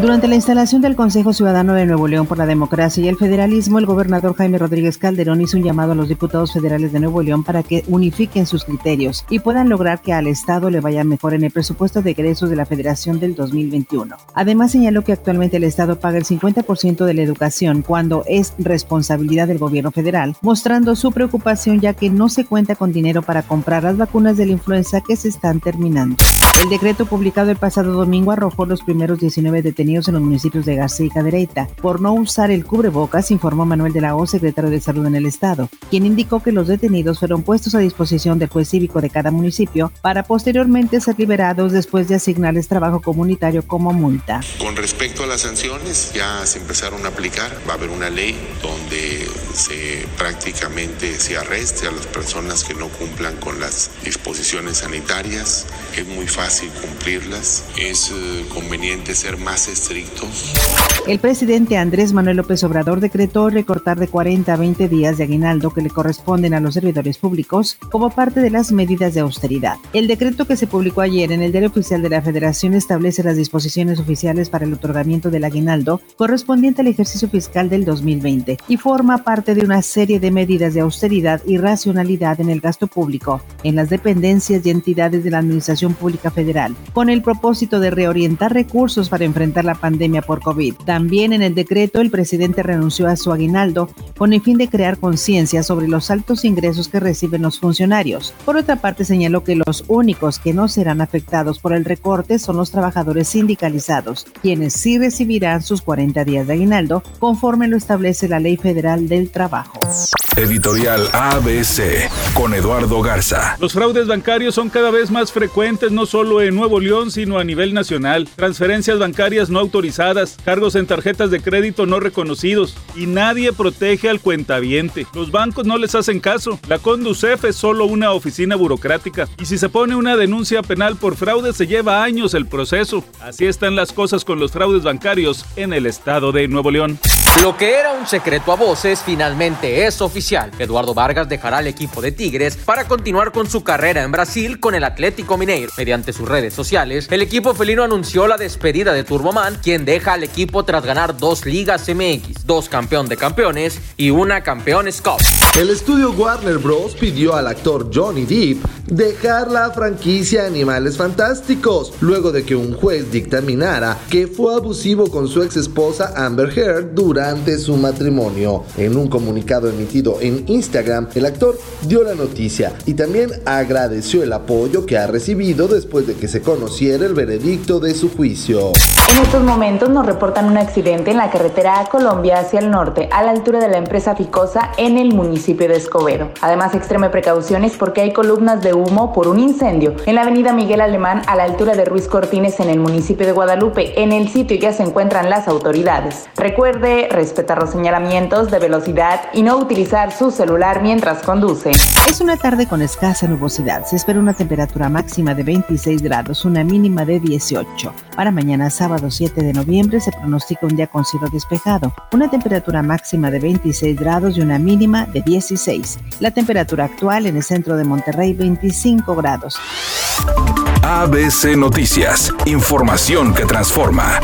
Durante la instalación del Consejo Ciudadano de Nuevo León por la Democracia y el Federalismo, el gobernador Jaime Rodríguez Calderón hizo un llamado a los diputados federales de Nuevo León para que unifiquen sus criterios y puedan lograr que al Estado le vaya mejor en el presupuesto de egresos de la Federación del 2021. Además, señaló que actualmente el Estado paga el 50% de la educación cuando es responsabilidad del gobierno federal, mostrando su preocupación ya que no se cuenta con dinero para comprar las vacunas de la influenza que se están terminando. El decreto publicado el pasado domingo arrojó los primeros 19 detenidos en los municipios de García y Cadereyta por no usar el cubrebocas, informó Manuel de la O, secretario de Salud en el Estado, quien indicó que los detenidos fueron puestos a disposición del juez cívico de cada municipio para posteriormente ser liberados después de asignarles trabajo comunitario como multa. Con respecto a las sanciones, ya se empezaron a aplicar. Va a haber una ley donde se prácticamente se arreste a las personas que no cumplan con las disposiciones sanitarias. Es muy fácil cumplirlas. Es eh, conveniente ser más estrictos. El presidente Andrés Manuel López Obrador decretó recortar de 40 a 20 días de aguinaldo que le corresponden a los servidores públicos como parte de las medidas de austeridad. El decreto que se publicó ayer en el Diario Oficial de la Federación establece las disposiciones oficiales para el otorgamiento del aguinaldo correspondiente al ejercicio fiscal del 2020 y forma parte de una serie de medidas de austeridad y racionalidad en el gasto público en las dependencias y entidades de la Administración Pública Federal, con el propósito de reorientar recursos para enfrentar la pandemia por COVID. También en el decreto, el presidente renunció a su aguinaldo con el fin de crear conciencia sobre los altos ingresos que reciben los funcionarios. Por otra parte, señaló que los únicos que no serán afectados por el recorte son los trabajadores sindicalizados, quienes sí recibirán sus 40 días de aguinaldo conforme lo establece la Ley Federal del Trabajo. Editorial ABC con Eduardo Garza. Los fraudes bancarios son cada vez más frecuentes, no solo en Nuevo León, sino a nivel nacional. Transferencias bancarias no autorizadas, cargos en tarjetas de crédito no reconocidos y nadie protege al cuentaviente. Los bancos no les hacen caso. La Conducef es solo una oficina burocrática y si se pone una denuncia penal por fraude se lleva años el proceso. Así están las cosas con los fraudes bancarios en el estado de Nuevo León. Lo que era un secreto a voces finalmente es oficial Eduardo Vargas dejará el equipo de Tigres para continuar con su carrera en Brasil con el Atlético Mineiro. Mediante sus redes sociales, el equipo felino anunció la despedida de Turboman, quien deja al equipo tras ganar dos ligas MX, dos campeón de campeones y una campeones Cup. El estudio Warner Bros. pidió al actor Johnny Depp dejar la franquicia Animales Fantásticos, luego de que un juez dictaminara que fue abusivo con su ex esposa Amber Heard durante su matrimonio. En un comunicado emitido en Instagram, el actor dio la noticia y también agradeció el apoyo que ha recibido después de que se conociera el veredicto de su juicio. En estos momentos nos reportan un accidente en la carretera a Colombia hacia el norte, a la altura de la empresa Ficosa en el municipio de Escobedo. Además, extreme precauciones porque hay columnas de humo por un incendio en la avenida Miguel Alemán a la altura de Ruiz Cortines en el municipio de Guadalupe. En el sitio ya se encuentran las autoridades. Recuerde respetar los señalamientos de velocidad y no utilizar su celular mientras conduce. Es una tarde con escasa nubosidad. Se espera una temperatura máxima de 26 grados, una mínima de 18. Para mañana sábado 7 de noviembre se pronostica un día con cielo despejado, una temperatura máxima de 26 grados y una mínima de 16. La temperatura actual en el centro de Monterrey 25 grados. ABC Noticias, información que transforma.